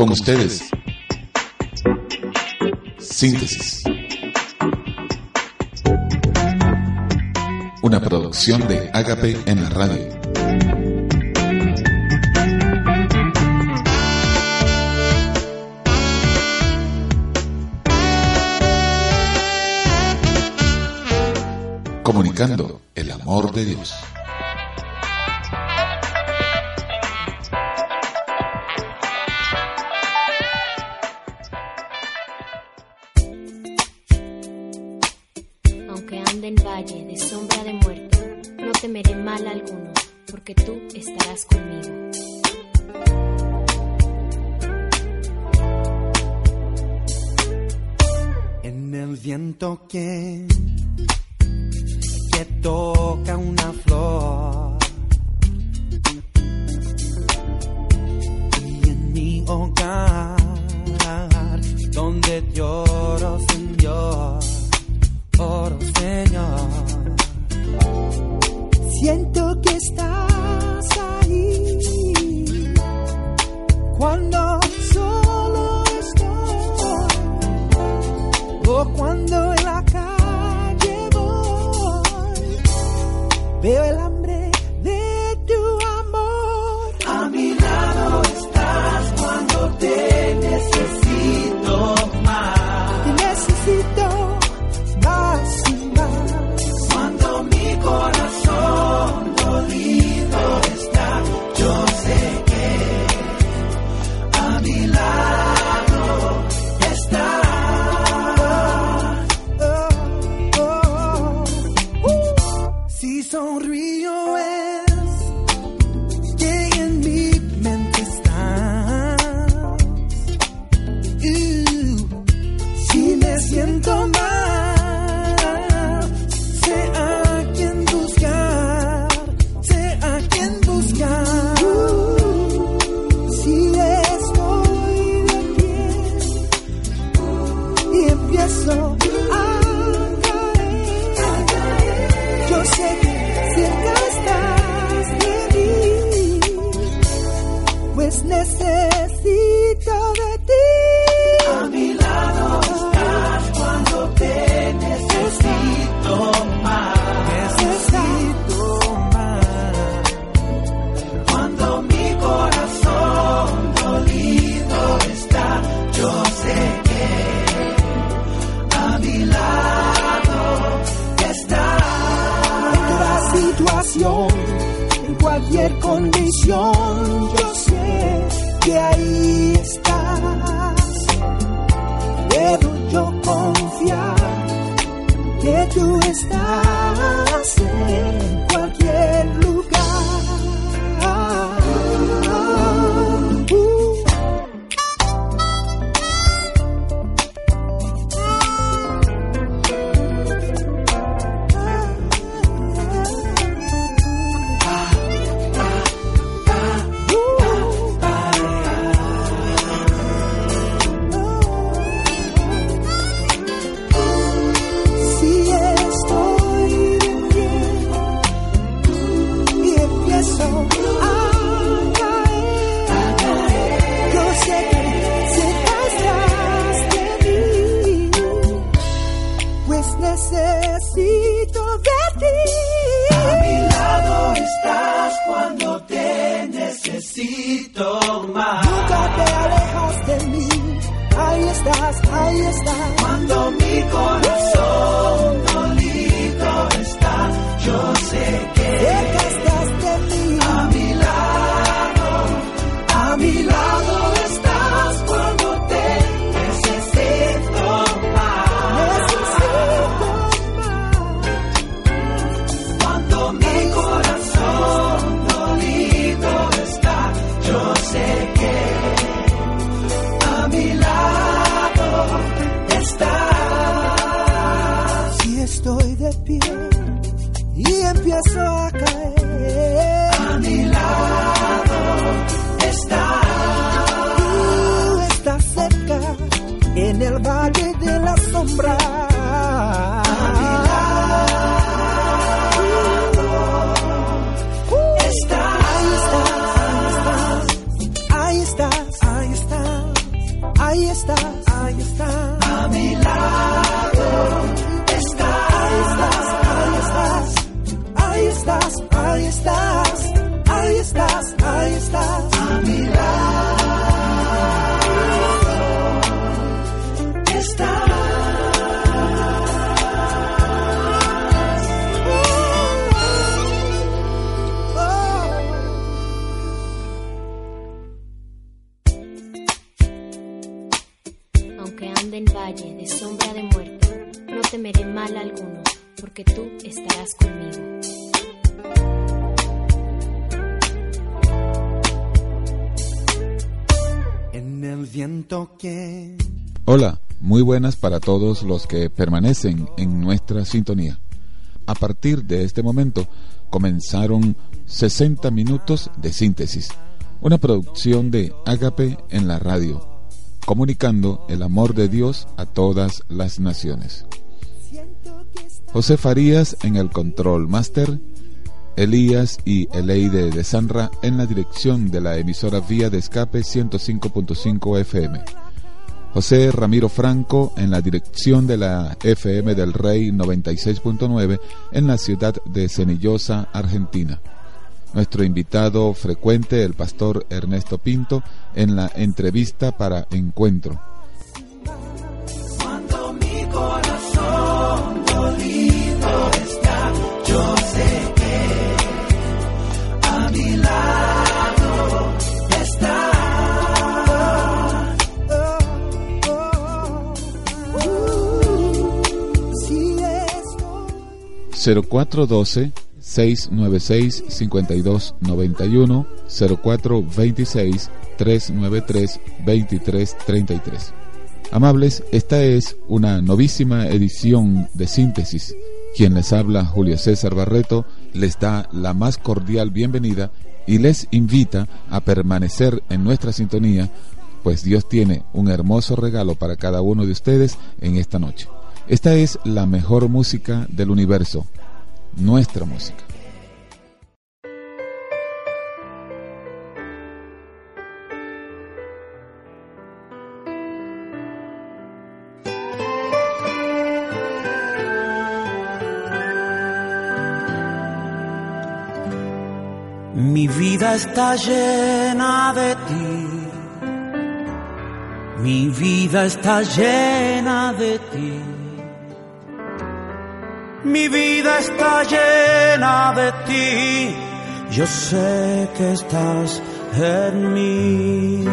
Con ustedes. Síntesis. Una producción de Agape en la radio. comunicando el amor de Dios. Cristo. Buenas para todos los que permanecen en nuestra sintonía. A partir de este momento comenzaron 60 minutos de síntesis, una producción de Ágape en la radio, comunicando el amor de Dios a todas las naciones. José Farías en el control master, Elías y Eleide de Sanra en la dirección de la emisora vía de escape 105.5 FM. José Ramiro Franco en la dirección de la FM del Rey 96.9 en la ciudad de Cenillosa, Argentina. Nuestro invitado frecuente, el pastor Ernesto Pinto, en la entrevista para Encuentro. Cuando mi corazón está, yo sé que a mi lado 0412 696 5291 0426 393 2333. Amables, esta es una novísima edición de síntesis. Quien les habla, Julio César Barreto, les da la más cordial bienvenida y les invita a permanecer en nuestra sintonía, pues Dios tiene un hermoso regalo para cada uno de ustedes en esta noche. Esta es la mejor música del universo, nuestra música. Mi vida está llena de ti. Mi vida está llena de ti. Mi vida está llena de ti. Yo sé que estás en mí.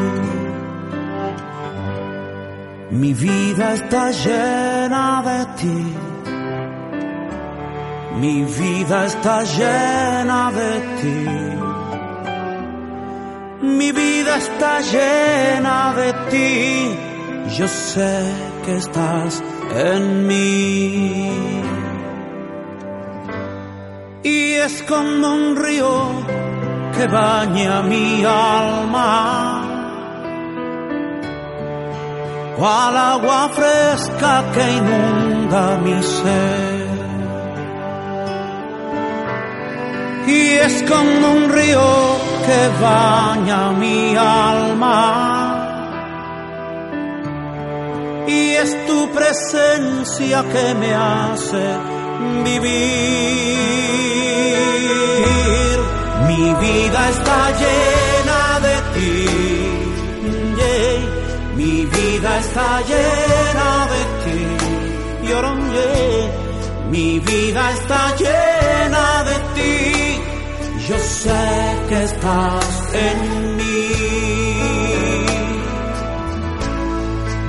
Mi vida está llena de ti. Mi vida está llena de ti. Mi vida está llena de ti. Yo sé que estás en mí. Y es como un río que baña mi alma. Cual agua fresca que inunda mi ser. y es como un río que baña mi alma. Y es tu presencia que me hace vivir. Mi vida está llena de ti. Mi vida está llena de ti. Mi vida está llena de ti. Yo sé que estás en mí.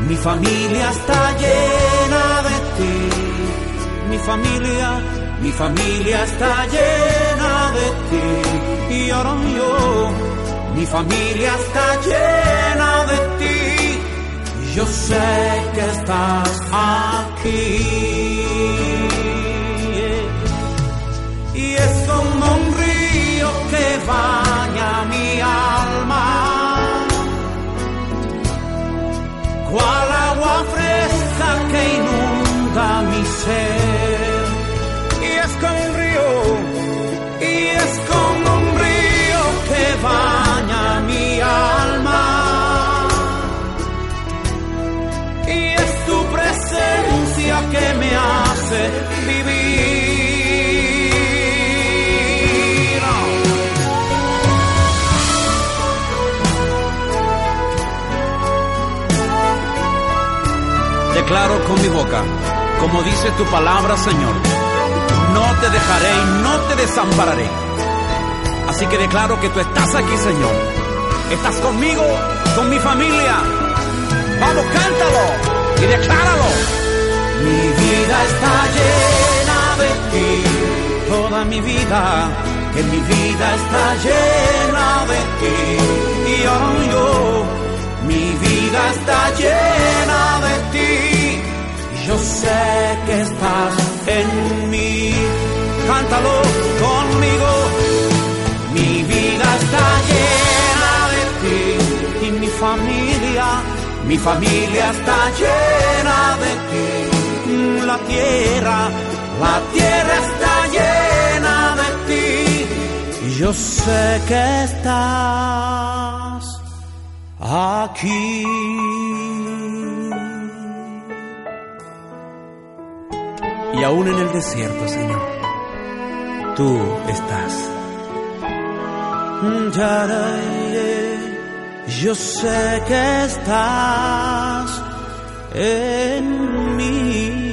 Mi familia está llena de ti. Mi familia, mi familia está llena de ti. Y ahora yo, mi familia está llena de ti. Yo sé que estás aquí. Y es como un río que baña mi alma, cual declaro con mi boca, como dice tu palabra, Señor, no te dejaré y no te desampararé. Así que declaro que tú estás aquí, Señor. Estás conmigo, con mi familia. Vamos, cántalo y decláralo. Mi vida está llena de ti, toda mi vida, que mi vida está llena de ti. Y yo, yo, mi vida está llena de ti. Sé que estás en mí. Cántalo conmigo. Mi vida está llena de ti y mi familia, mi familia está llena de ti. La tierra, la tierra está llena de ti. Yo sé que estás aquí. Y aún en el desierto, Señor, tú estás. Yo sé que estás en mí.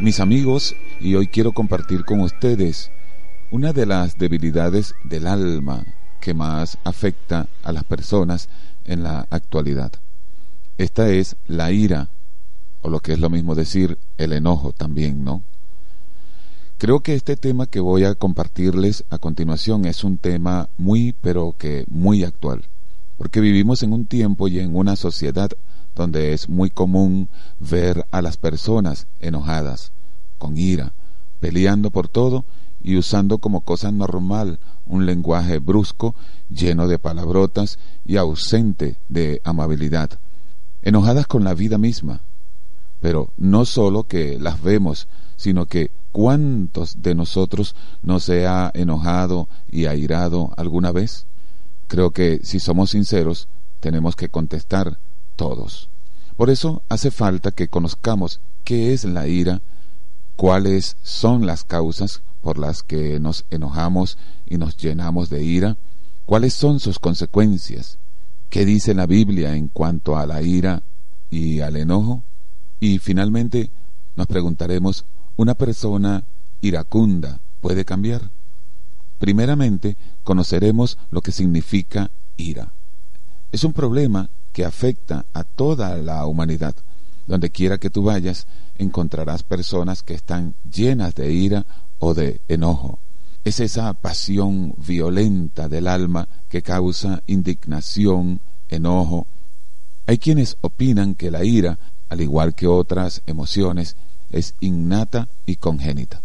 Mis amigos, y hoy quiero compartir con ustedes una de las debilidades del alma que más afecta a las personas en la actualidad. Esta es la ira, o lo que es lo mismo decir, el enojo también, ¿no? Creo que este tema que voy a compartirles a continuación es un tema muy, pero que muy actual, porque vivimos en un tiempo y en una sociedad donde es muy común ver a las personas enojadas, con ira, peleando por todo y usando como cosa normal un lenguaje brusco, lleno de palabrotas y ausente de amabilidad, enojadas con la vida misma. Pero no solo que las vemos, sino que cuántos de nosotros no se ha enojado y airado alguna vez. Creo que si somos sinceros, tenemos que contestar todos. Por eso hace falta que conozcamos qué es la ira, cuáles son las causas por las que nos enojamos y nos llenamos de ira, cuáles son sus consecuencias, qué dice la Biblia en cuanto a la ira y al enojo, y finalmente nos preguntaremos, ¿una persona iracunda puede cambiar? Primeramente, conoceremos lo que significa ira. Es un problema afecta a toda la humanidad. Donde quiera que tú vayas, encontrarás personas que están llenas de ira o de enojo. Es esa pasión violenta del alma que causa indignación, enojo. Hay quienes opinan que la ira, al igual que otras emociones, es innata y congénita.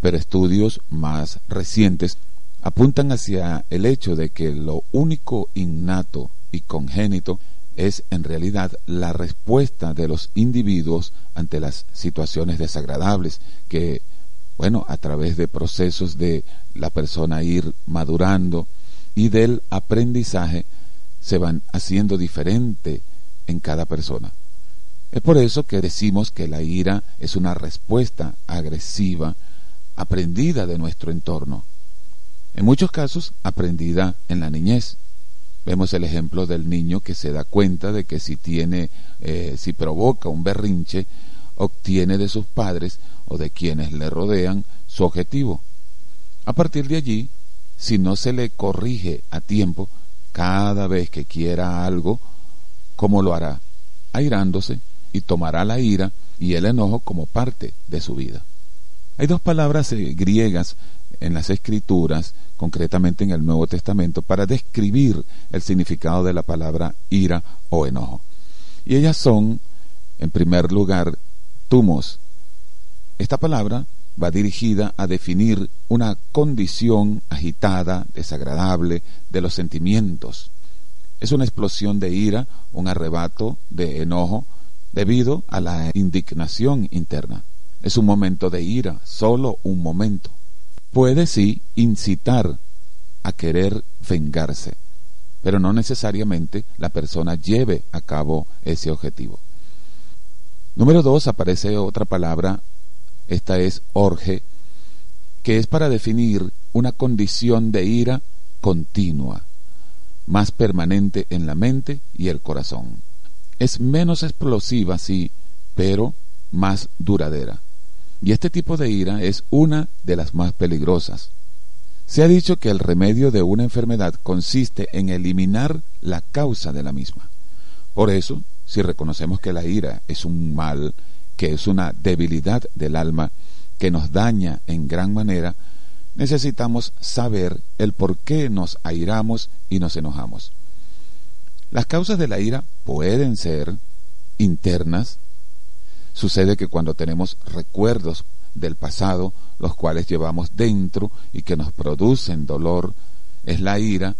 Pero estudios más recientes apuntan hacia el hecho de que lo único innato y congénito es en realidad la respuesta de los individuos ante las situaciones desagradables que, bueno, a través de procesos de la persona ir madurando y del aprendizaje se van haciendo diferente en cada persona. Es por eso que decimos que la ira es una respuesta agresiva aprendida de nuestro entorno. En muchos casos aprendida en la niñez Vemos el ejemplo del niño que se da cuenta de que si tiene, eh, si provoca un berrinche, obtiene de sus padres o de quienes le rodean su objetivo. A partir de allí, si no se le corrige a tiempo, cada vez que quiera algo, ¿cómo lo hará? Airándose y tomará la ira y el enojo como parte de su vida. Hay dos palabras eh, griegas en las escrituras, concretamente en el Nuevo Testamento, para describir el significado de la palabra ira o enojo. Y ellas son, en primer lugar, tumos. Esta palabra va dirigida a definir una condición agitada, desagradable de los sentimientos. Es una explosión de ira, un arrebato de enojo debido a la indignación interna. Es un momento de ira, solo un momento puede sí incitar a querer vengarse, pero no necesariamente la persona lleve a cabo ese objetivo. Número dos, aparece otra palabra, esta es orge, que es para definir una condición de ira continua, más permanente en la mente y el corazón. Es menos explosiva, sí, pero más duradera. Y este tipo de ira es una de las más peligrosas. Se ha dicho que el remedio de una enfermedad consiste en eliminar la causa de la misma. Por eso, si reconocemos que la ira es un mal, que es una debilidad del alma, que nos daña en gran manera, necesitamos saber el por qué nos airamos y nos enojamos. Las causas de la ira pueden ser internas. Sucede que cuando tenemos recuerdos del pasado, los cuales llevamos dentro y que nos producen dolor, es la ira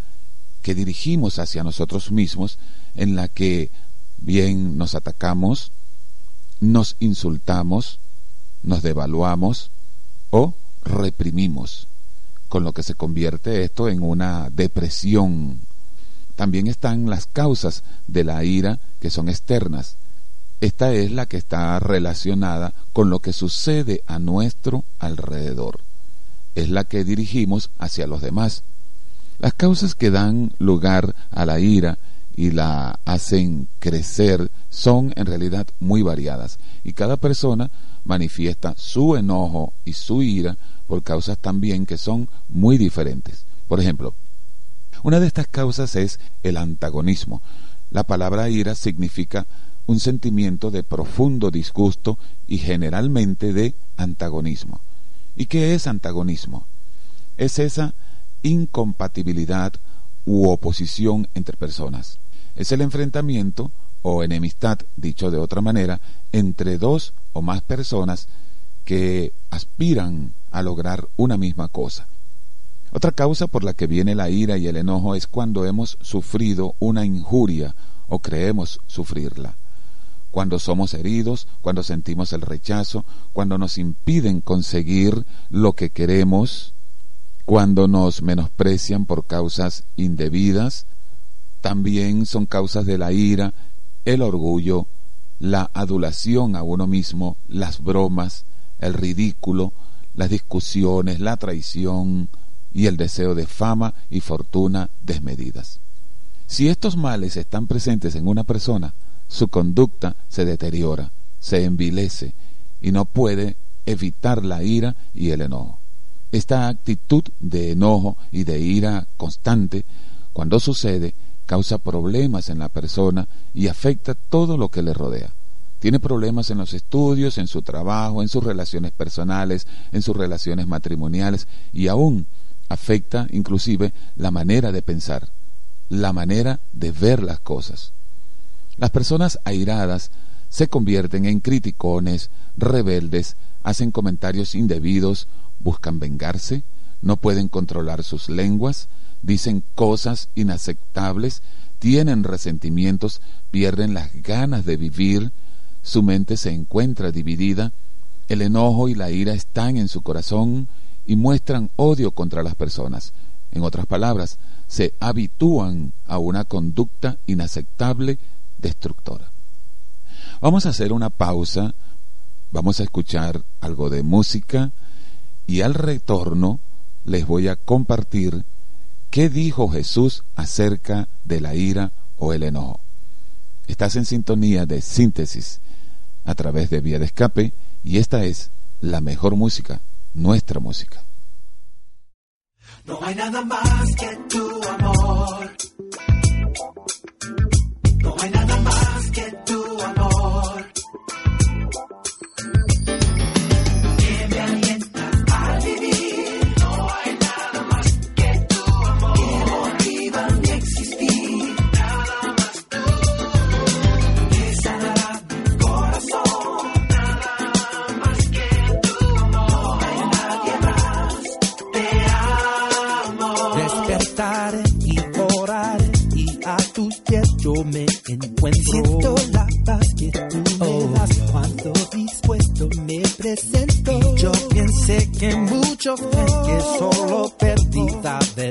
que dirigimos hacia nosotros mismos, en la que bien nos atacamos, nos insultamos, nos devaluamos o reprimimos, con lo que se convierte esto en una depresión. También están las causas de la ira que son externas. Esta es la que está relacionada con lo que sucede a nuestro alrededor. Es la que dirigimos hacia los demás. Las causas que dan lugar a la ira y la hacen crecer son en realidad muy variadas y cada persona manifiesta su enojo y su ira por causas también que son muy diferentes. Por ejemplo, una de estas causas es el antagonismo. La palabra ira significa un sentimiento de profundo disgusto y generalmente de antagonismo. ¿Y qué es antagonismo? Es esa incompatibilidad u oposición entre personas. Es el enfrentamiento o enemistad, dicho de otra manera, entre dos o más personas que aspiran a lograr una misma cosa. Otra causa por la que viene la ira y el enojo es cuando hemos sufrido una injuria o creemos sufrirla. Cuando somos heridos, cuando sentimos el rechazo, cuando nos impiden conseguir lo que queremos, cuando nos menosprecian por causas indebidas, también son causas de la ira, el orgullo, la adulación a uno mismo, las bromas, el ridículo, las discusiones, la traición y el deseo de fama y fortuna desmedidas. Si estos males están presentes en una persona, su conducta se deteriora, se envilece y no puede evitar la ira y el enojo. Esta actitud de enojo y de ira constante, cuando sucede, causa problemas en la persona y afecta todo lo que le rodea. Tiene problemas en los estudios, en su trabajo, en sus relaciones personales, en sus relaciones matrimoniales y aún afecta inclusive la manera de pensar, la manera de ver las cosas. Las personas airadas se convierten en criticones, rebeldes, hacen comentarios indebidos, buscan vengarse, no pueden controlar sus lenguas, dicen cosas inaceptables, tienen resentimientos, pierden las ganas de vivir, su mente se encuentra dividida, el enojo y la ira están en su corazón y muestran odio contra las personas. En otras palabras, se habitúan a una conducta inaceptable, destructora. Vamos a hacer una pausa, vamos a escuchar algo de música y al retorno les voy a compartir ¿Qué dijo Jesús acerca de la ira o el enojo? Estás en sintonía de síntesis a través de vía de escape y esta es la mejor música, nuestra música. No hay nada más que tu amor. No hay nada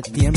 pensé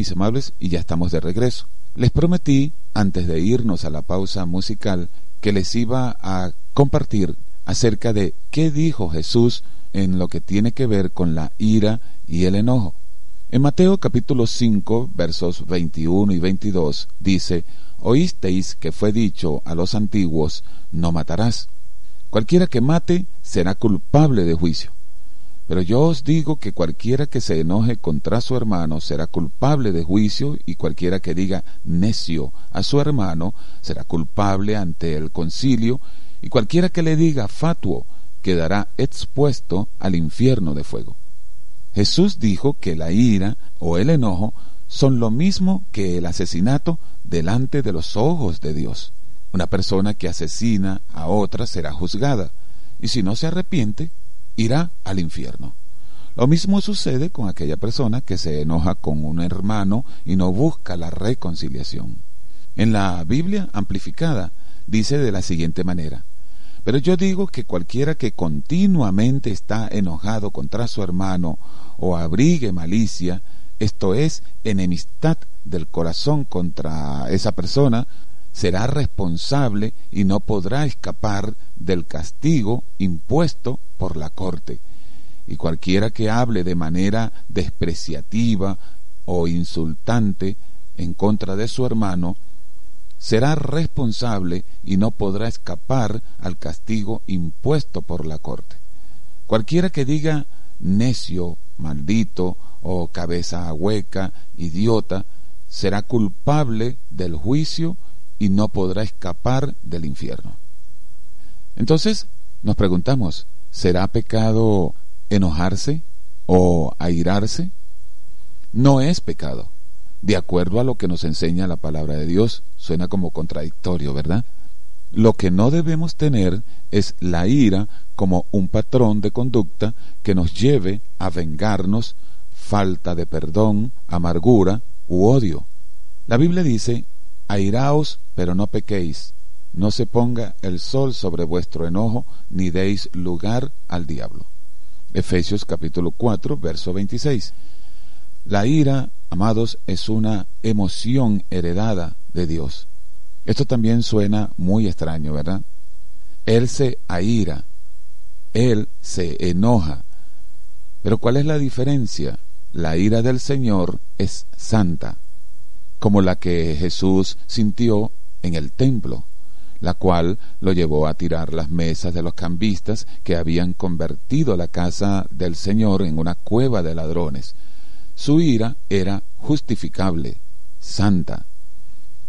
mis amables, y ya estamos de regreso. Les prometí, antes de irnos a la pausa musical, que les iba a compartir acerca de qué dijo Jesús en lo que tiene que ver con la ira y el enojo. En Mateo capítulo 5, versos 21 y 22 dice, Oísteis que fue dicho a los antiguos, no matarás. Cualquiera que mate será culpable de juicio. Pero yo os digo que cualquiera que se enoje contra su hermano será culpable de juicio, y cualquiera que diga necio a su hermano será culpable ante el concilio, y cualquiera que le diga fatuo quedará expuesto al infierno de fuego. Jesús dijo que la ira o el enojo son lo mismo que el asesinato delante de los ojos de Dios. Una persona que asesina a otra será juzgada, y si no se arrepiente, irá al infierno. Lo mismo sucede con aquella persona que se enoja con un hermano y no busca la reconciliación. En la Biblia amplificada dice de la siguiente manera, pero yo digo que cualquiera que continuamente está enojado contra su hermano o abrigue malicia, esto es enemistad del corazón contra esa persona, será responsable y no podrá escapar del castigo impuesto por la corte. Y cualquiera que hable de manera despreciativa o insultante en contra de su hermano, será responsable y no podrá escapar al castigo impuesto por la corte. Cualquiera que diga necio, maldito o cabeza hueca, idiota, será culpable del juicio y no podrá escapar del infierno. Entonces nos preguntamos, ¿será pecado enojarse o airarse? No es pecado de acuerdo a lo que nos enseña la palabra de Dios. Suena como contradictorio, ¿verdad? Lo que no debemos tener es la ira como un patrón de conducta que nos lleve a vengarnos, falta de perdón, amargura u odio. La Biblia dice, airaos, pero no pequéis, no se ponga el sol sobre vuestro enojo, ni deis lugar al diablo. Efesios capítulo 4, verso 26. La ira, amados, es una emoción heredada de Dios. Esto también suena muy extraño, ¿verdad? Él se aira, Él se enoja. Pero ¿cuál es la diferencia? La ira del Señor es santa, como la que Jesús sintió en el templo, la cual lo llevó a tirar las mesas de los cambistas que habían convertido la casa del Señor en una cueva de ladrones. Su ira era justificable, santa.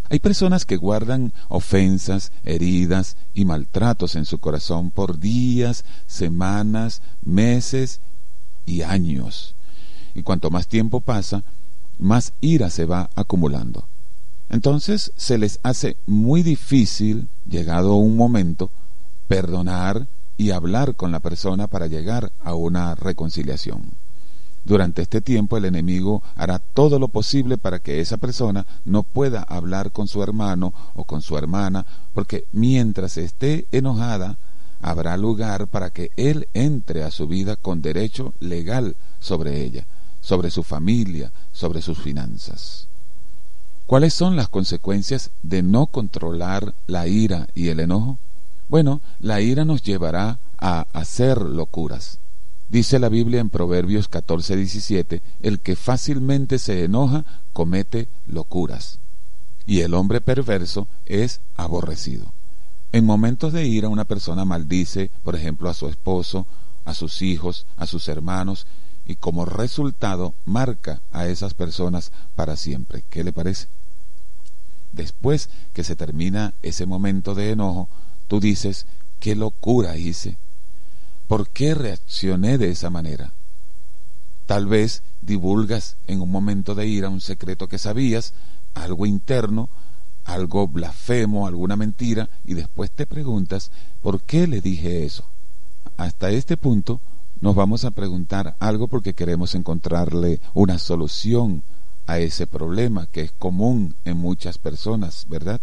Hay personas que guardan ofensas, heridas y maltratos en su corazón por días, semanas, meses y años. Y cuanto más tiempo pasa, más ira se va acumulando. Entonces se les hace muy difícil, llegado un momento, perdonar y hablar con la persona para llegar a una reconciliación. Durante este tiempo el enemigo hará todo lo posible para que esa persona no pueda hablar con su hermano o con su hermana, porque mientras esté enojada, habrá lugar para que él entre a su vida con derecho legal sobre ella, sobre su familia, sobre sus finanzas. ¿Cuáles son las consecuencias de no controlar la ira y el enojo? Bueno, la ira nos llevará a hacer locuras. Dice la Biblia en Proverbios 14, 17, el que fácilmente se enoja comete locuras, y el hombre perverso es aborrecido. En momentos de ira una persona maldice, por ejemplo, a su esposo, a sus hijos, a sus hermanos, y como resultado marca a esas personas para siempre. ¿Qué le parece? Después que se termina ese momento de enojo, tú dices, qué locura hice, ¿Por qué reaccioné de esa manera? Tal vez divulgas en un momento de ira un secreto que sabías, algo interno, algo blasfemo, alguna mentira, y después te preguntas, ¿por qué le dije eso? Hasta este punto nos vamos a preguntar algo porque queremos encontrarle una solución a ese problema que es común en muchas personas, ¿verdad?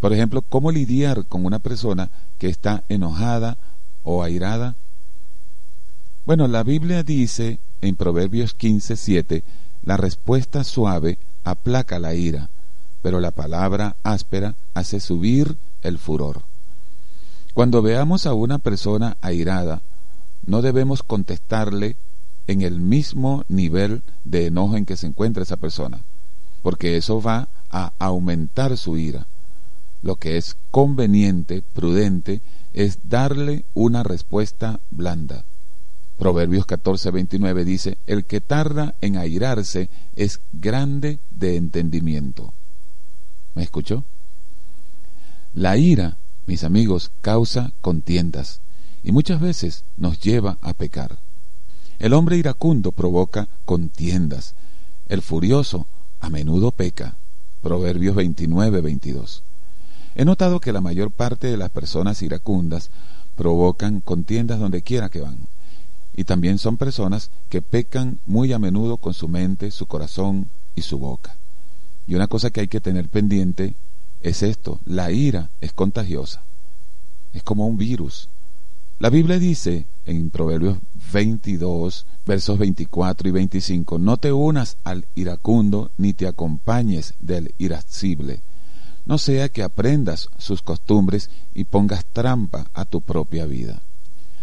Por ejemplo, ¿cómo lidiar con una persona que está enojada, o airada? Bueno, la Biblia dice en Proverbios 15, 7, la respuesta suave aplaca la ira, pero la palabra áspera hace subir el furor. Cuando veamos a una persona airada, no debemos contestarle en el mismo nivel de enojo en que se encuentra esa persona, porque eso va a aumentar su ira. Lo que es conveniente, prudente, es darle una respuesta blanda. Proverbios 14:29 dice, el que tarda en airarse es grande de entendimiento. ¿Me escuchó? La ira, mis amigos, causa contiendas y muchas veces nos lleva a pecar. El hombre iracundo provoca contiendas. El furioso a menudo peca. Proverbios 29, He notado que la mayor parte de las personas iracundas provocan contiendas donde quiera que van. Y también son personas que pecan muy a menudo con su mente, su corazón y su boca. Y una cosa que hay que tener pendiente es esto, la ira es contagiosa, es como un virus. La Biblia dice en Proverbios 22, versos 24 y 25, no te unas al iracundo ni te acompañes del irascible, no sea que aprendas sus costumbres y pongas trampa a tu propia vida.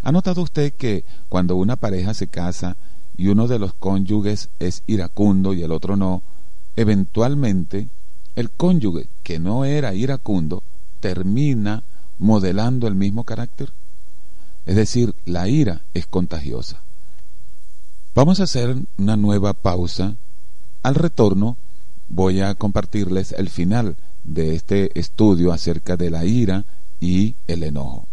¿Ha notado usted que cuando una pareja se casa y uno de los cónyuges es iracundo y el otro no, eventualmente el cónyuge que no era iracundo termina modelando el mismo carácter? Es decir, la ira es contagiosa. Vamos a hacer una nueva pausa. Al retorno voy a compartirles el final de este estudio acerca de la ira y el enojo.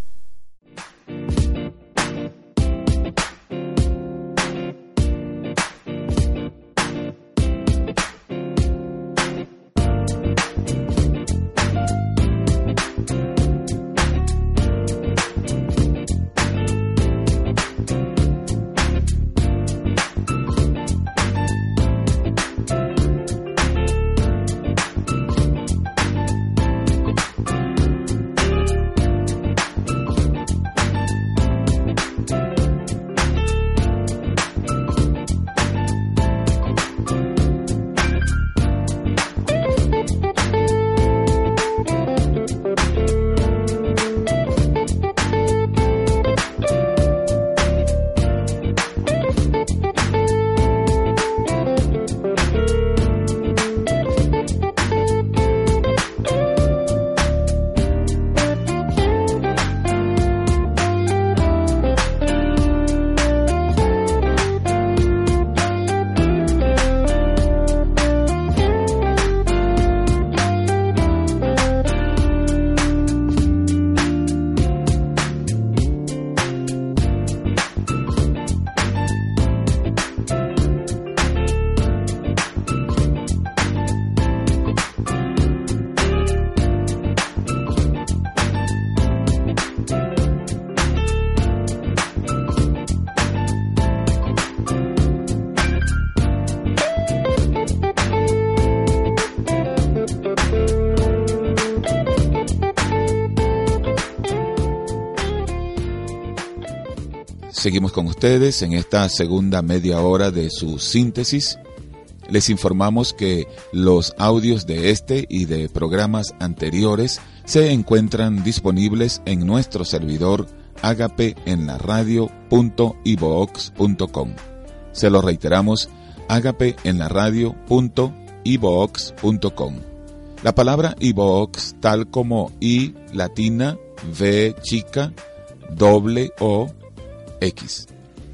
Seguimos con ustedes en esta segunda media hora de su síntesis. Les informamos que los audios de este y de programas anteriores se encuentran disponibles en nuestro servidor agape en la radio.ibox.com. Se lo reiteramos, agape en la radio.ibox.com. La palabra ibox, tal como i latina, v chica, doble o X.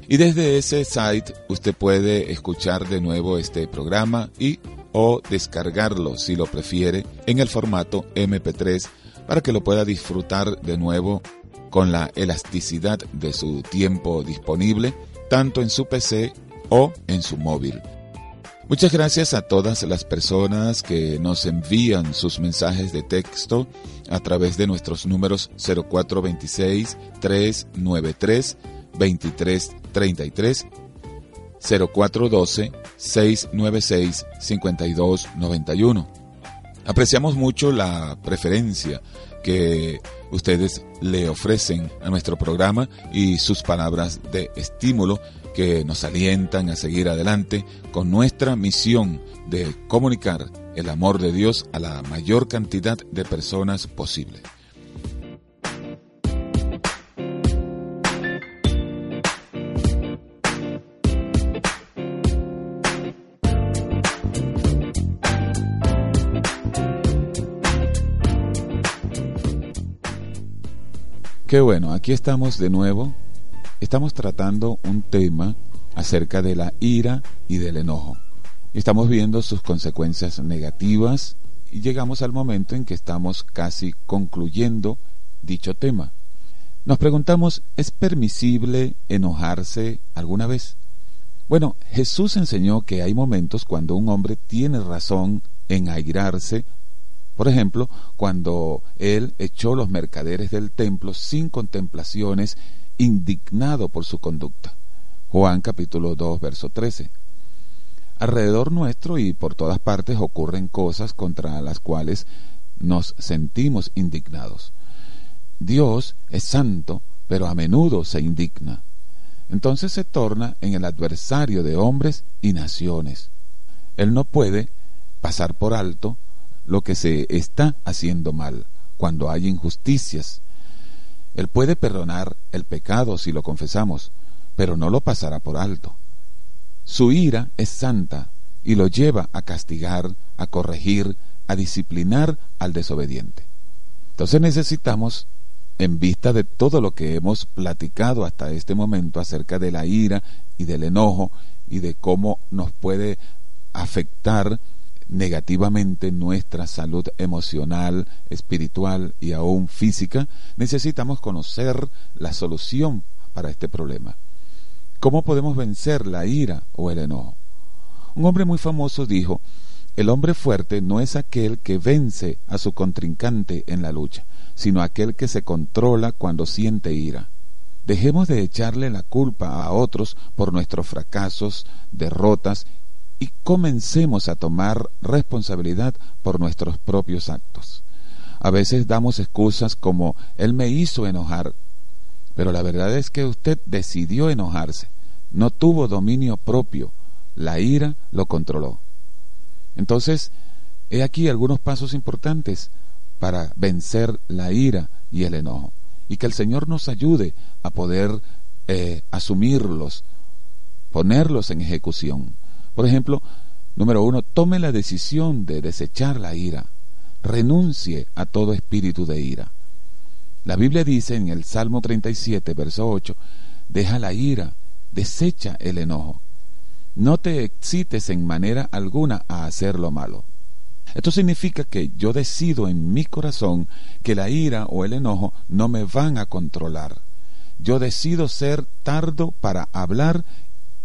Y desde ese site usted puede escuchar de nuevo este programa y o descargarlo si lo prefiere en el formato MP3 para que lo pueda disfrutar de nuevo con la elasticidad de su tiempo disponible tanto en su PC o en su móvil. Muchas gracias a todas las personas que nos envían sus mensajes de texto a través de nuestros números 0426 393 2333 0412 696 5291. Apreciamos mucho la preferencia que ustedes le ofrecen a nuestro programa y sus palabras de estímulo que nos alientan a seguir adelante con nuestra misión de comunicar el amor de Dios a la mayor cantidad de personas posible. Qué bueno, aquí estamos de nuevo. Estamos tratando un tema acerca de la ira y del enojo. Estamos viendo sus consecuencias negativas y llegamos al momento en que estamos casi concluyendo dicho tema. Nos preguntamos, ¿es permisible enojarse alguna vez? Bueno, Jesús enseñó que hay momentos cuando un hombre tiene razón en airarse Por ejemplo, cuando él echó los mercaderes del templo sin contemplaciones, indignado por su conducta. Juan capítulo 2, verso 13. Alrededor nuestro y por todas partes ocurren cosas contra las cuales nos sentimos indignados. Dios es santo, pero a menudo se indigna. Entonces se torna en el adversario de hombres y naciones. Él no puede pasar por alto lo que se está haciendo mal, cuando hay injusticias. Él puede perdonar el pecado si lo confesamos, pero no lo pasará por alto. Su ira es santa y lo lleva a castigar, a corregir, a disciplinar al desobediente. Entonces necesitamos, en vista de todo lo que hemos platicado hasta este momento acerca de la ira y del enojo y de cómo nos puede afectar negativamente nuestra salud emocional, espiritual y aún física, necesitamos conocer la solución para este problema. ¿Cómo podemos vencer la ira o el enojo? Un hombre muy famoso dijo, el hombre fuerte no es aquel que vence a su contrincante en la lucha, sino aquel que se controla cuando siente ira. Dejemos de echarle la culpa a otros por nuestros fracasos, derrotas y comencemos a tomar responsabilidad por nuestros propios actos. A veces damos excusas como Él me hizo enojar, pero la verdad es que usted decidió enojarse, no tuvo dominio propio, la ira lo controló. Entonces, he aquí algunos pasos importantes para vencer la ira y el enojo, y que el Señor nos ayude a poder eh, asumirlos, ponerlos en ejecución. Por ejemplo, número uno, tome la decisión de desechar la ira. Renuncie a todo espíritu de ira. La Biblia dice en el Salmo 37, verso 8, deja la ira, desecha el enojo. No te excites en manera alguna a hacer lo malo. Esto significa que yo decido en mi corazón que la ira o el enojo no me van a controlar. Yo decido ser tardo para hablar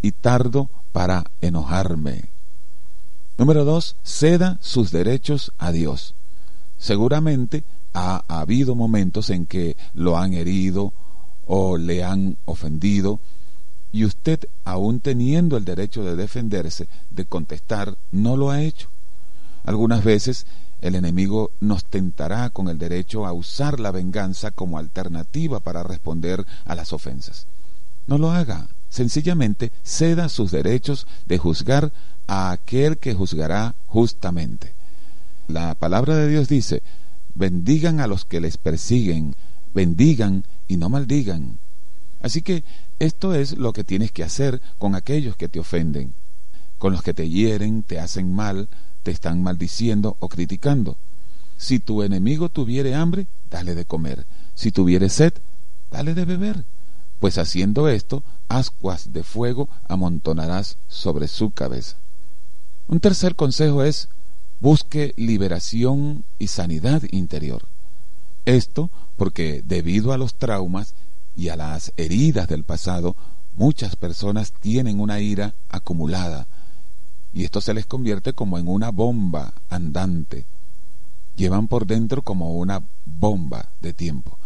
y tardo para enojarme. Número dos, ceda sus derechos a Dios. Seguramente ha habido momentos en que lo han herido o le han ofendido y usted, aún teniendo el derecho de defenderse, de contestar, no lo ha hecho. Algunas veces el enemigo nos tentará con el derecho a usar la venganza como alternativa para responder a las ofensas. No lo haga sencillamente ceda sus derechos de juzgar a aquel que juzgará justamente. La palabra de Dios dice, bendigan a los que les persiguen, bendigan y no maldigan. Así que esto es lo que tienes que hacer con aquellos que te ofenden, con los que te hieren, te hacen mal, te están maldiciendo o criticando. Si tu enemigo tuviere hambre, dale de comer. Si tuviere sed, dale de beber pues haciendo esto, ascuas de fuego amontonarás sobre su cabeza. Un tercer consejo es, busque liberación y sanidad interior. Esto porque debido a los traumas y a las heridas del pasado, muchas personas tienen una ira acumulada y esto se les convierte como en una bomba andante. Llevan por dentro como una bomba de tiempo.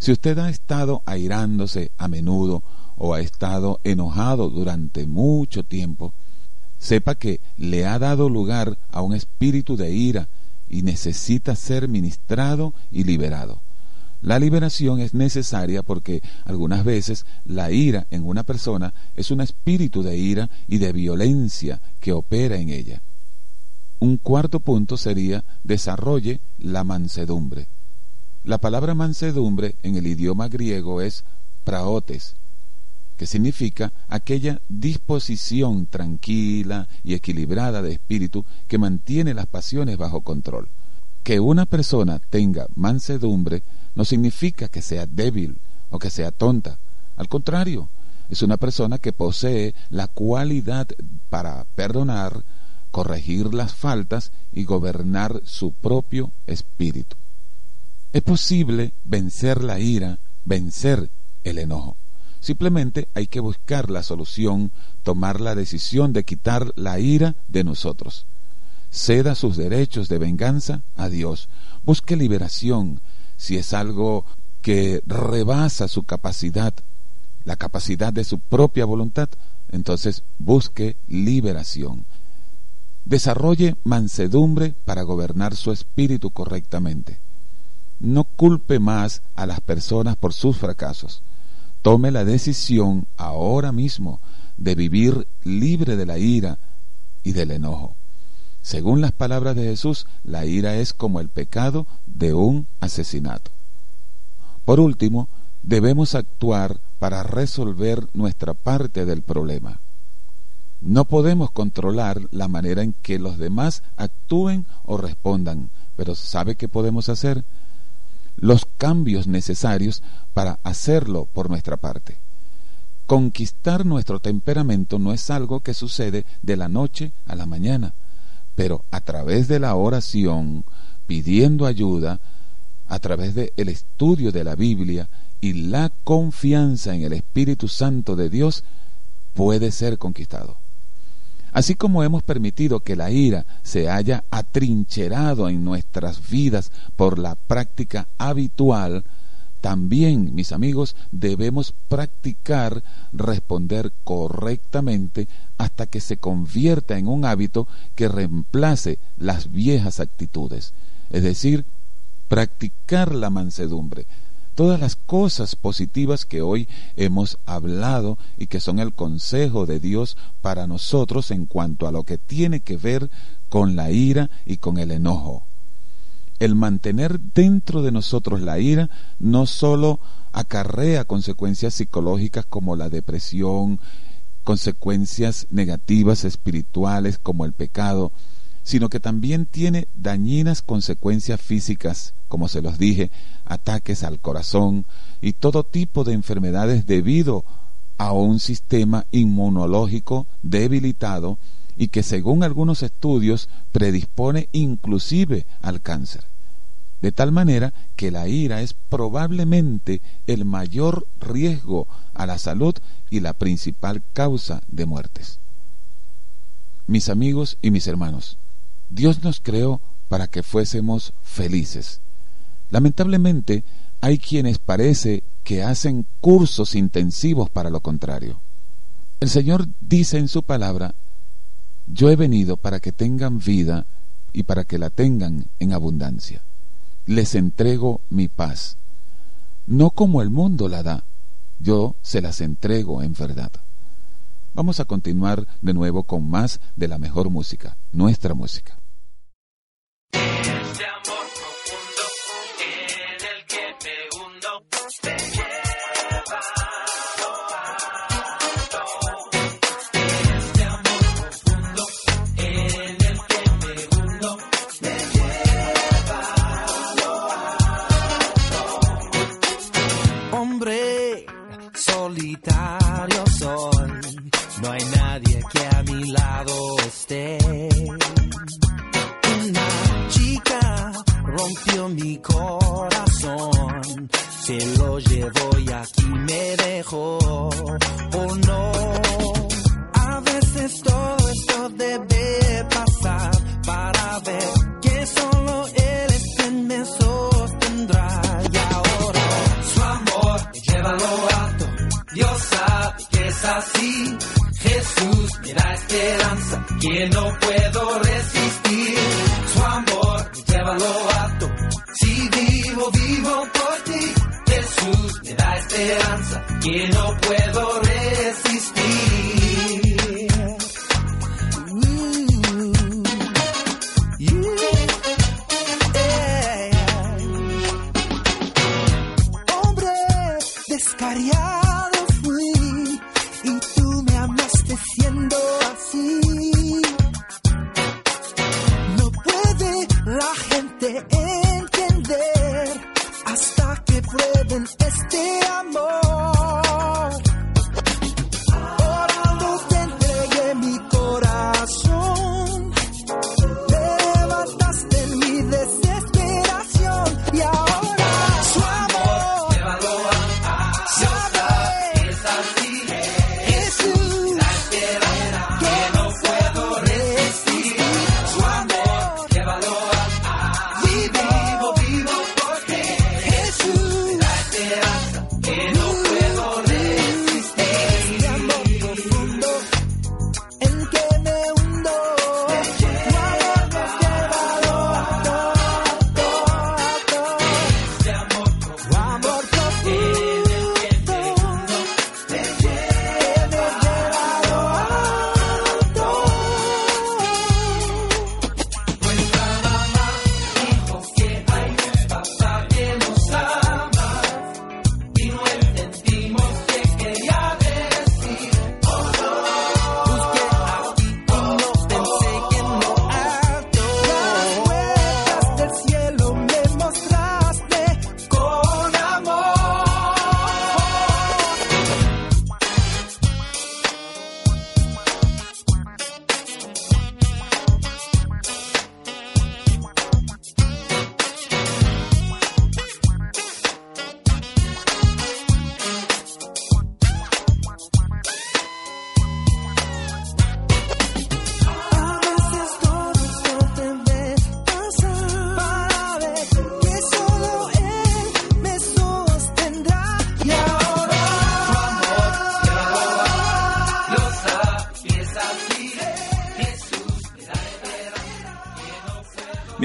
Si usted ha estado airándose a menudo o ha estado enojado durante mucho tiempo, sepa que le ha dado lugar a un espíritu de ira y necesita ser ministrado y liberado. La liberación es necesaria porque algunas veces la ira en una persona es un espíritu de ira y de violencia que opera en ella. Un cuarto punto sería desarrolle la mansedumbre. La palabra mansedumbre en el idioma griego es praotes, que significa aquella disposición tranquila y equilibrada de espíritu que mantiene las pasiones bajo control. Que una persona tenga mansedumbre no significa que sea débil o que sea tonta. Al contrario, es una persona que posee la cualidad para perdonar, corregir las faltas y gobernar su propio espíritu. Es posible vencer la ira, vencer el enojo. Simplemente hay que buscar la solución, tomar la decisión de quitar la ira de nosotros. ceda sus derechos de venganza a Dios. Busque liberación si es algo que rebasa su capacidad, la capacidad de su propia voluntad, entonces busque liberación. Desarrolle mansedumbre para gobernar su espíritu correctamente. No culpe más a las personas por sus fracasos. Tome la decisión ahora mismo de vivir libre de la ira y del enojo. Según las palabras de Jesús, la ira es como el pecado de un asesinato. Por último, debemos actuar para resolver nuestra parte del problema. No podemos controlar la manera en que los demás actúen o respondan, pero ¿sabe qué podemos hacer? Los cambios necesarios para hacerlo por nuestra parte. Conquistar nuestro temperamento no es algo que sucede de la noche a la mañana, pero a través de la oración, pidiendo ayuda, a través del estudio de la Biblia y la confianza en el Espíritu Santo de Dios, puede ser conquistado. Así como hemos permitido que la ira se haya atrincherado en nuestras vidas por la práctica habitual, también, mis amigos, debemos practicar responder correctamente hasta que se convierta en un hábito que reemplace las viejas actitudes. Es decir, practicar la mansedumbre. Todas las cosas positivas que hoy hemos hablado y que son el consejo de Dios para nosotros en cuanto a lo que tiene que ver con la ira y con el enojo. El mantener dentro de nosotros la ira no sólo acarrea consecuencias psicológicas como la depresión, consecuencias negativas espirituales como el pecado, sino que también tiene dañinas consecuencias físicas, como se los dije, ataques al corazón y todo tipo de enfermedades debido a un sistema inmunológico debilitado y que según algunos estudios predispone inclusive al cáncer de tal manera que la ira es probablemente el mayor riesgo a la salud y la principal causa de muertes. Mis amigos y mis hermanos, Dios nos creó para que fuésemos felices. Lamentablemente, hay quienes parece que hacen cursos intensivos para lo contrario. El Señor dice en su palabra, yo he venido para que tengan vida y para que la tengan en abundancia les entrego mi paz. No como el mundo la da, yo se las entrego en verdad. Vamos a continuar de nuevo con más de la mejor música, nuestra música. solitario soy, no hay nadie que a mi lado esté. Una chica rompió mi corazón, se lo llevó y aquí me dejó. Oh no, a veces todo esto debe pasar es así. Jesús me da esperanza que no puedo resistir. Su amor me lleva a lo alto. Si vivo, vivo por ti. Jesús me da esperanza que no puedo resistir.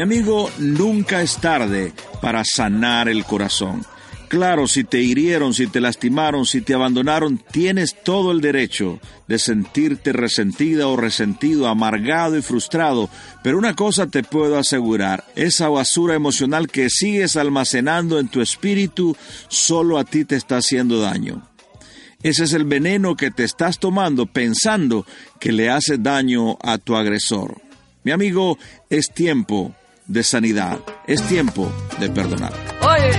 Amigo, nunca es tarde para sanar el corazón. Claro, si te hirieron, si te lastimaron, si te abandonaron, tienes todo el derecho de sentirte resentida o resentido, amargado y frustrado. Pero una cosa te puedo asegurar, esa basura emocional que sigues almacenando en tu espíritu solo a ti te está haciendo daño. Ese es el veneno que te estás tomando pensando que le hace daño a tu agresor. Mi amigo, es tiempo de sanidad, es tiempo de perdonar. Oye.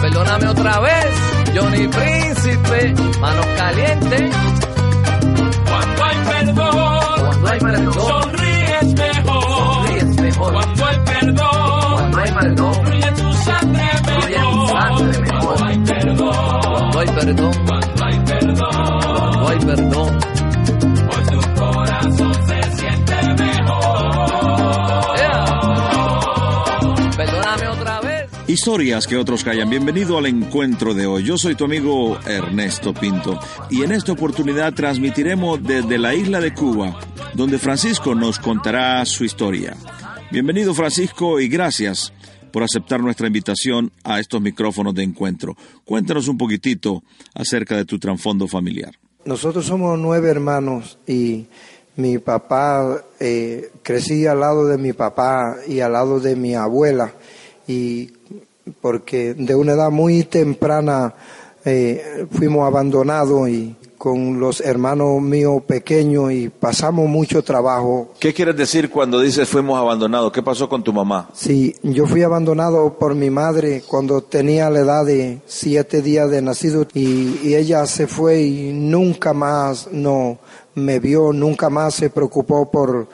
Perdóname otra vez, Johnny Príncipe, manos calientes. Cuando hay perdón, cuando hay perdón, sonríes mejor. Sonríes mejor. Cuando hay perdón, cuando hay perdón, fluye tu sangre mejor. Cuando hay perdón, cuando hay perdón, cuando hay perdón, cuando hay perdón, Historias que otros callan. Bienvenido al encuentro de hoy. Yo soy tu amigo Ernesto Pinto y en esta oportunidad transmitiremos desde la isla de Cuba, donde Francisco nos contará su historia. Bienvenido Francisco y gracias por aceptar nuestra invitación a estos micrófonos de encuentro. Cuéntanos un poquitito acerca de tu trasfondo familiar. Nosotros somos nueve hermanos y mi papá, eh, crecí al lado de mi papá y al lado de mi abuela y porque de una edad muy temprana eh, fuimos abandonados y con los hermanos míos pequeños y pasamos mucho trabajo. ¿Qué quieres decir cuando dices fuimos abandonados? ¿Qué pasó con tu mamá? Sí, yo fui abandonado por mi madre cuando tenía la edad de siete días de nacido y, y ella se fue y nunca más no me vio, nunca más se preocupó por,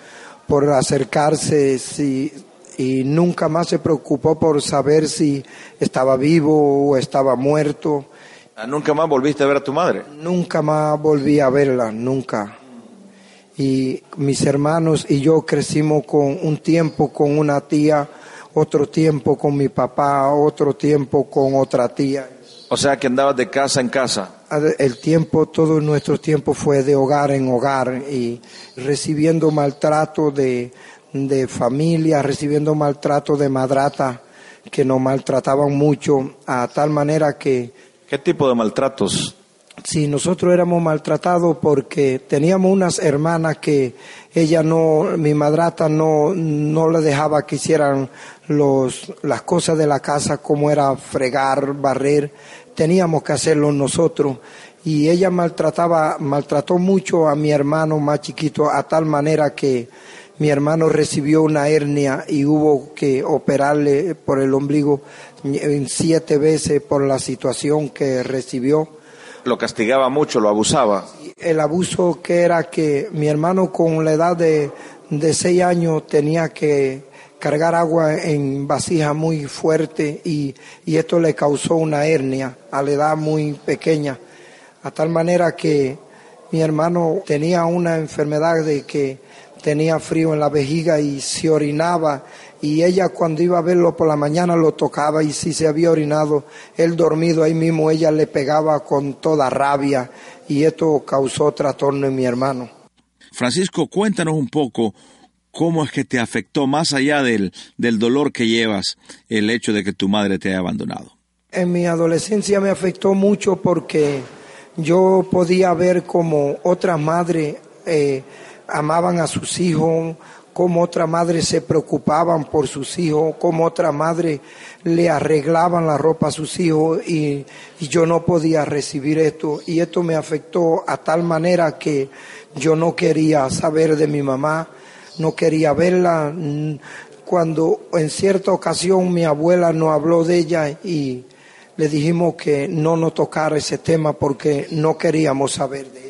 por acercarse si, y nunca más se preocupó por saber si estaba vivo o estaba muerto. ¿Nunca más volviste a ver a tu madre? Nunca más volví a verla, nunca. Y mis hermanos y yo crecimos con un tiempo con una tía, otro tiempo con mi papá, otro tiempo con otra tía. O sea que andabas de casa en casa. El tiempo, todo nuestro tiempo fue de hogar en hogar y recibiendo maltrato de, de familia, recibiendo maltrato de madrata que nos maltrataban mucho a tal manera que... ¿Qué tipo de maltratos? Sí, nosotros éramos maltratados porque teníamos unas hermanas que ella no, mi madrata no, no le dejaba que hicieran los, las cosas de la casa como era fregar, barrer, teníamos que hacerlo nosotros y ella maltrataba, maltrató mucho a mi hermano más chiquito a tal manera que mi hermano recibió una hernia y hubo que operarle por el ombligo siete veces por la situación que recibió. Lo castigaba mucho, lo abusaba. El abuso que era que mi hermano con la edad de, de seis años tenía que cargar agua en vasija muy fuerte y, y esto le causó una hernia a la edad muy pequeña, a tal manera que mi hermano tenía una enfermedad de que tenía frío en la vejiga y se orinaba y ella cuando iba a verlo por la mañana lo tocaba y si se había orinado él dormido ahí mismo ella le pegaba con toda rabia y esto causó trastorno en mi hermano. Francisco, cuéntanos un poco cómo es que te afectó más allá del, del dolor que llevas el hecho de que tu madre te haya abandonado. En mi adolescencia me afectó mucho porque yo podía ver como otra madre eh, amaban a sus hijos, como otra madre se preocupaban por sus hijos, como otra madre le arreglaban la ropa a sus hijos y, y, yo no podía recibir esto. Y esto me afectó a tal manera que yo no quería saber de mi mamá, no quería verla. Cuando en cierta ocasión mi abuela nos habló de ella y le dijimos que no nos tocara ese tema porque no queríamos saber de ella.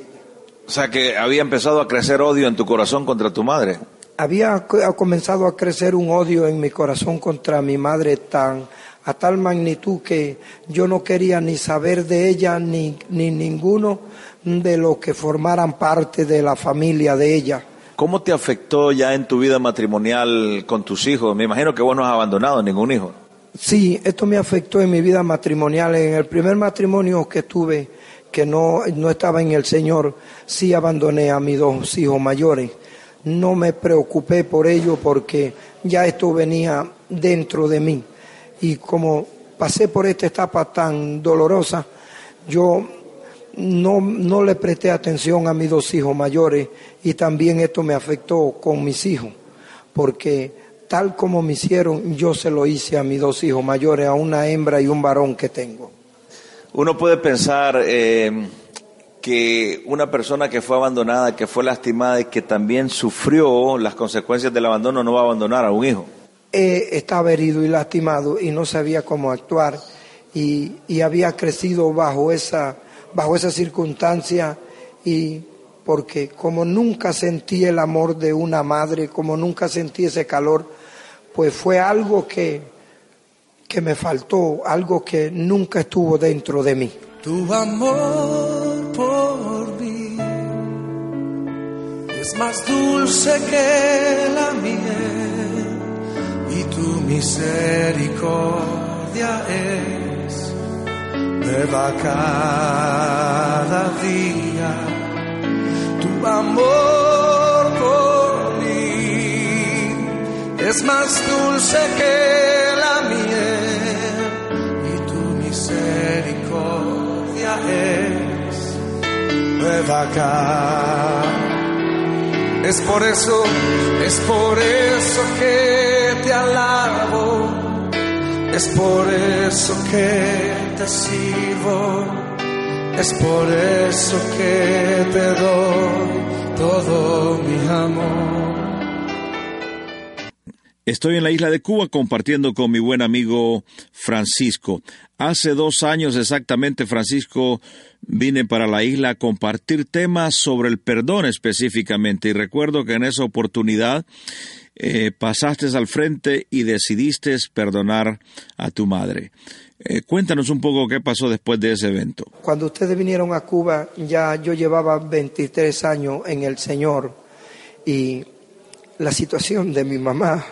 O sea que había empezado a crecer odio en tu corazón contra tu madre. Había comenzado a crecer un odio en mi corazón contra mi madre tan a tal magnitud que yo no quería ni saber de ella ni, ni ninguno de los que formaran parte de la familia de ella. ¿Cómo te afectó ya en tu vida matrimonial con tus hijos? Me imagino que vos no has abandonado ningún hijo. Sí, esto me afectó en mi vida matrimonial. En el primer matrimonio que tuve, que no, no estaba en el Señor, sí abandoné a mis dos hijos mayores. No me preocupé por ello porque ya esto venía dentro de mí. Y como pasé por esta etapa tan dolorosa, yo no, no le presté atención a mis dos hijos mayores y también esto me afectó con mis hijos, porque tal como me hicieron, yo se lo hice a mis dos hijos mayores, a una hembra y un varón que tengo. Uno puede pensar eh, que una persona que fue abandonada, que fue lastimada y que también sufrió las consecuencias del abandono no va a abandonar a un hijo. Eh, estaba herido y lastimado y no sabía cómo actuar y, y había crecido bajo esa, bajo esa circunstancia y porque como nunca sentí el amor de una madre, como nunca sentí ese calor, pues fue algo que, que me faltó, algo que nunca estuvo dentro de mí. Tu amor por mí es más dulce que la miel y tu misericordia es nueva cada día. Tu amor por mí es más dulce que la miel es nueva es por eso, es por eso que te alabo, es por eso que te sirvo, es por eso que te doy todo mi amor. Estoy en la isla de Cuba compartiendo con mi buen amigo Francisco. Hace dos años exactamente, Francisco, vine para la isla a compartir temas sobre el perdón específicamente y recuerdo que en esa oportunidad eh, pasaste al frente y decidiste perdonar a tu madre. Eh, cuéntanos un poco qué pasó después de ese evento. Cuando ustedes vinieron a Cuba, ya yo llevaba 23 años en el Señor y la situación de mi mamá.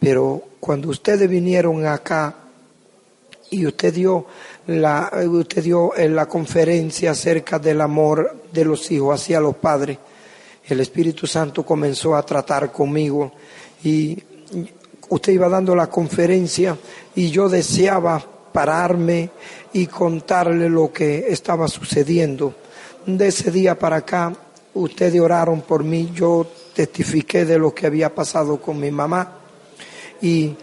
Pero cuando ustedes vinieron acá y usted dio la, usted dio en la conferencia acerca del amor de los hijos hacia los padres, el Espíritu Santo comenzó a tratar conmigo y usted iba dando la conferencia y yo deseaba pararme y contarle lo que estaba sucediendo. De ese día para acá, ustedes oraron por mí, yo testifiqué de lo que había pasado con mi mamá y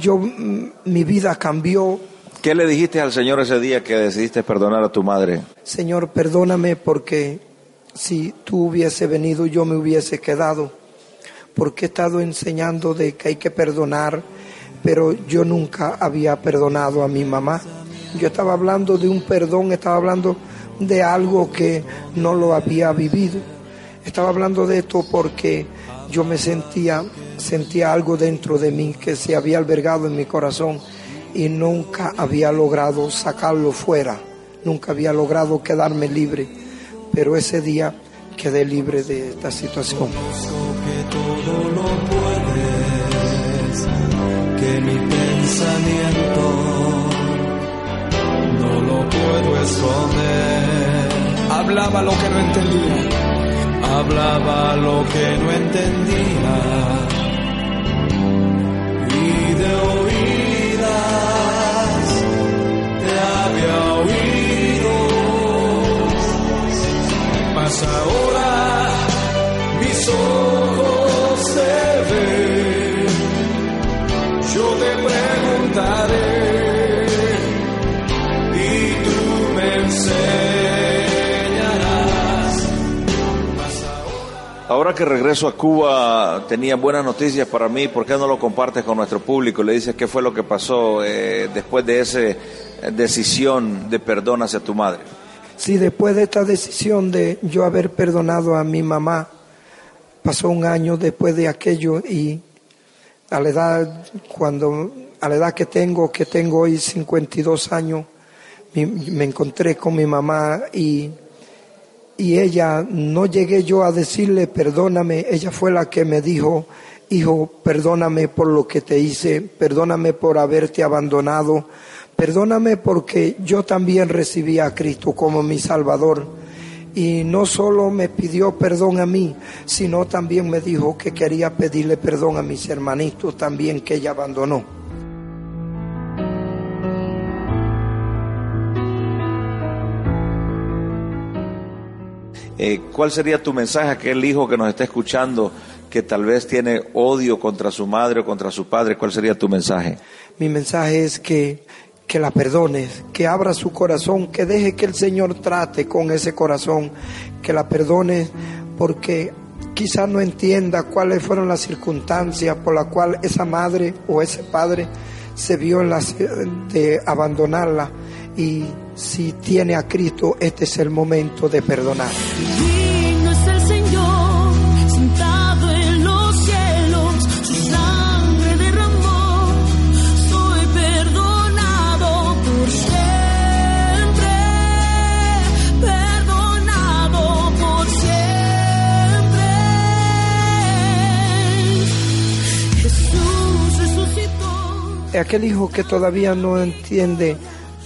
yo, mm, mi vida cambió. ¿Qué le dijiste al Señor ese día que decidiste perdonar a tu madre? Señor, perdóname porque si tú hubiese venido yo me hubiese quedado, porque he estado enseñando de que hay que perdonar, pero yo nunca había perdonado a mi mamá. Yo estaba hablando de un perdón, estaba hablando de algo que no lo había vivido. Estaba hablando de esto porque yo me sentía, sentía algo dentro de mí que se había albergado en mi corazón y nunca había logrado sacarlo fuera, nunca había logrado quedarme libre, pero ese día quedé libre de esta situación. no lo puedo esconder. Hablaba lo que no entendía, hablaba lo que no entendía. Que regreso a Cuba, tenía buenas noticias para mí. ¿Por qué no lo compartes con nuestro público? Le dices qué fue lo que pasó eh, después de esa decisión de perdón hacia tu madre. Sí, después de esta decisión de yo haber perdonado a mi mamá, pasó un año después de aquello y a la edad cuando a la edad que tengo, que tengo hoy 52 años, me encontré con mi mamá y y ella no llegué yo a decirle perdóname, ella fue la que me dijo, hijo, perdóname por lo que te hice, perdóname por haberte abandonado, perdóname porque yo también recibí a Cristo como mi Salvador Y no solo me pidió perdón a mí, sino también me dijo que quería pedirle perdón a mis hermanitos también que ella abandonó. Eh, ¿Cuál sería tu mensaje a aquel hijo que nos está escuchando que tal vez tiene odio contra su madre o contra su padre? ¿Cuál sería tu mensaje? Mi mensaje es que, que la perdones, que abra su corazón, que deje que el Señor trate con ese corazón, que la perdones porque quizás no entienda cuáles fueron las circunstancias por las cuales esa madre o ese padre se vio en la de abandonarla y si tiene a Cristo este es el momento de perdonar. Digno es el Señor, sentado en los cielos, su sangre derramó, soy perdonado por siempre, perdonado por siempre. Jesús resucitó. Aquel hijo que todavía no entiende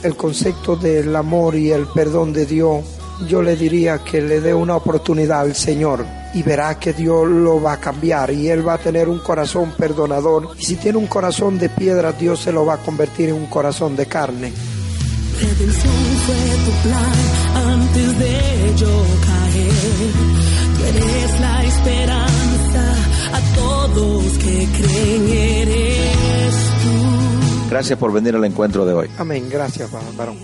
el concepto del amor y el perdón de Dios, yo le diría que le dé una oportunidad al Señor y verá que Dios lo va a cambiar y él va a tener un corazón perdonador. Y si tiene un corazón de piedra, Dios se lo va a convertir en un corazón de carne. Redención fue tu plan antes de yo caer. Tú eres la esperanza a todos que creen eres. Gracias por venir al encuentro de hoy. Amén. Gracias, varón.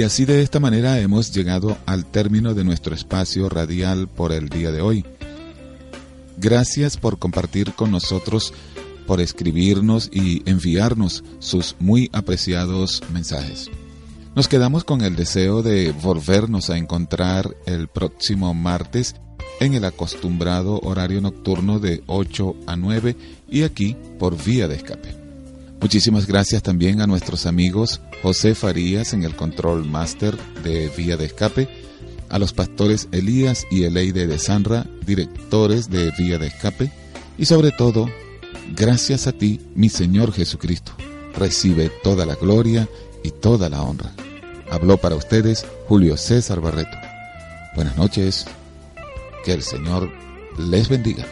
Y así de esta manera hemos llegado al término de nuestro espacio radial por el día de hoy. Gracias por compartir con nosotros, por escribirnos y enviarnos sus muy apreciados mensajes. Nos quedamos con el deseo de volvernos a encontrar el próximo martes en el acostumbrado horario nocturno de 8 a 9 y aquí por vía de escape. Muchísimas gracias también a nuestros amigos José Farías en el control máster de vía de escape, a los pastores Elías y Eleide de Sanra, directores de vía de escape, y sobre todo, gracias a ti, mi Señor Jesucristo. Recibe toda la gloria y toda la honra. Habló para ustedes Julio César Barreto. Buenas noches. Que el Señor les bendiga.